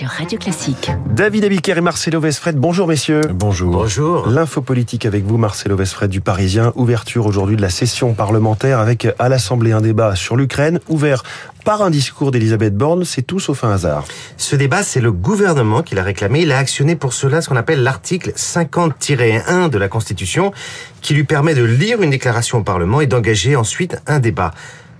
sur Radio Classique. David Abiker et Marcelo Vesfred, bonjour messieurs. Bonjour. Bonjour. L'info politique avec vous, Marcelo Vesfred du Parisien. Ouverture aujourd'hui de la session parlementaire avec à l'Assemblée un débat sur l'Ukraine, ouvert par un discours d'Elisabeth Borne, c'est tout sauf un hasard. Ce débat, c'est le gouvernement qui l'a réclamé. Il a actionné pour cela ce qu'on appelle l'article 50-1 de la Constitution, qui lui permet de lire une déclaration au Parlement et d'engager ensuite un débat.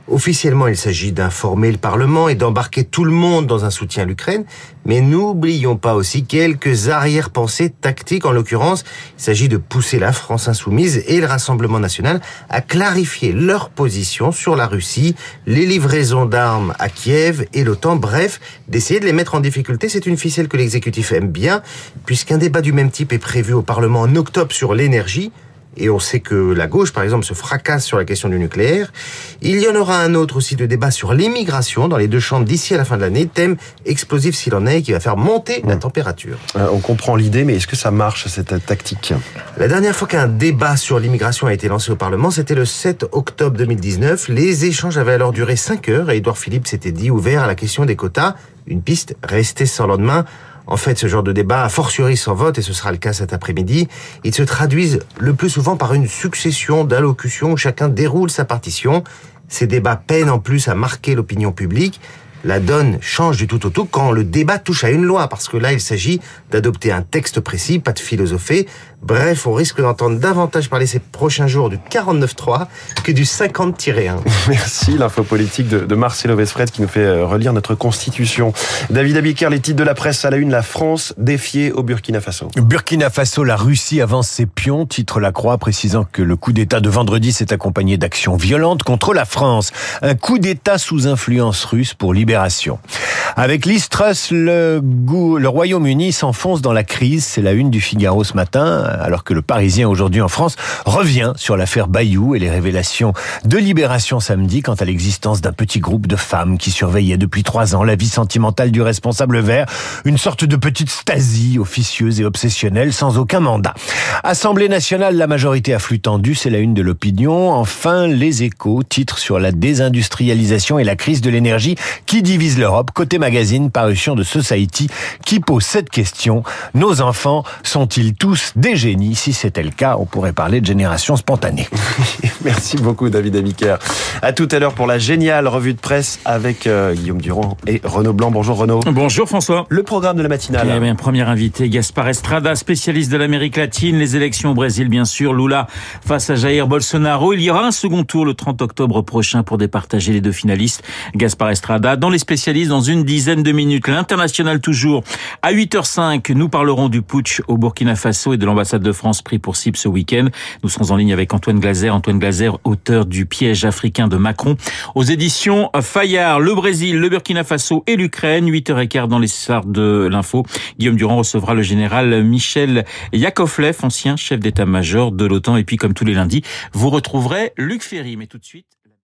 Officiellement, il s'agit d'informer le Parlement et d'embarquer tout le monde dans un soutien à l'Ukraine, mais n'oublions pas aussi quelques arrière-pensées tactiques. En l'occurrence, il s'agit de pousser la France insoumise et le Rassemblement national à clarifier leur position sur la Russie, les livraisons d'armes à Kiev et l'OTAN, bref, d'essayer de les mettre en difficulté. C'est une ficelle que l'exécutif aime bien, puisqu'un débat du même type est prévu au Parlement en octobre sur l'énergie, et on sait que la gauche, par exemple, se fracasse sur la question du nucléaire. Il y en aura un autre aussi de débat sur l'immigration dans les deux chambres d'ici à la fin de l'année, thème explosif s'il en est, qui va faire monter la température. Euh, on comprend l'idée, mais est-ce que ça marche, cette tactique La dernière fois qu'un débat sur l'immigration a été lancé au Parlement, c'était le 7 octobre 2019. Les échanges avaient alors duré 5 heures et Édouard Philippe s'était dit ouvert à la question des quotas, une piste restée sans lendemain. En fait, ce genre de débat, a fortiori sans vote, et ce sera le cas cet après-midi, ils se traduisent le plus souvent par une succession d'allocutions où chacun déroule sa partition. Ces débats peinent en plus à marquer l'opinion publique la donne change du tout au tout quand le débat touche à une loi, parce que là, il s'agit d'adopter un texte précis, pas de philosopher. Bref, on risque d'entendre davantage parler ces prochains jours du 49-3 que du 50-1. Merci, l'info politique de, de Marcelo Vesfred qui nous fait euh, relire notre constitution. David Abiker, les titres de la presse à la une, la France défiée au Burkina Faso. Burkina Faso, la Russie avance ses pions, titre la Croix, précisant que le coup d'État de vendredi s'est accompagné d'actions violentes contre la France. Un coup d'État sous influence russe pour libérer avec l'Istrus, le, Royaume-Uni s'enfonce dans la crise. C'est la une du Figaro ce matin, alors que le Parisien aujourd'hui en France revient sur l'affaire Bayou et les révélations de Libération samedi quant à l'existence d'un petit groupe de femmes qui surveillaient depuis trois ans la vie sentimentale du responsable vert, une sorte de petite Stasi officieuse et obsessionnelle sans aucun mandat. Assemblée nationale, la majorité à flux tendu, c'est la une de l'opinion. Enfin, les échos, titre sur la désindustrialisation et la crise de l'énergie qui divise l'Europe. Côté magazine, parution de Society, qui pose cette question. Nos enfants sont-ils tous des génies? Si c'était le cas, on pourrait parler de génération spontanée. Merci beaucoup, David Abiker. À tout à l'heure pour la géniale revue de presse avec euh, Guillaume Durand et Renaud Blanc. Bonjour Renaud. Bonjour François. Le programme de la matinale. Eh bien, premier invité, Gaspar Estrada, spécialiste de l'Amérique latine, les élections au Brésil, bien sûr, Lula face à Jair Bolsonaro. Il y aura un second tour le 30 octobre prochain pour départager les deux finalistes. Gaspar Estrada, dans les spécialistes, dans une dizaine de minutes. L'international toujours. À 8h05, nous parlerons du putsch au Burkina Faso et de l'ambassade de France pris pour cible ce week-end. Nous serons en ligne avec Antoine Glazer. Antoine Glazer, auteur du piège africain de Macron. Aux éditions Fayard, le Brésil, le Burkina Faso et l'Ukraine. 8h15 dans les stars de l'info. Guillaume Durand recevra le général Michel Yakovlev, ancien chef d'état-major de l'OTAN. Et puis, comme tous les lundis, vous retrouverez Luc Ferry. Mais tout de suite...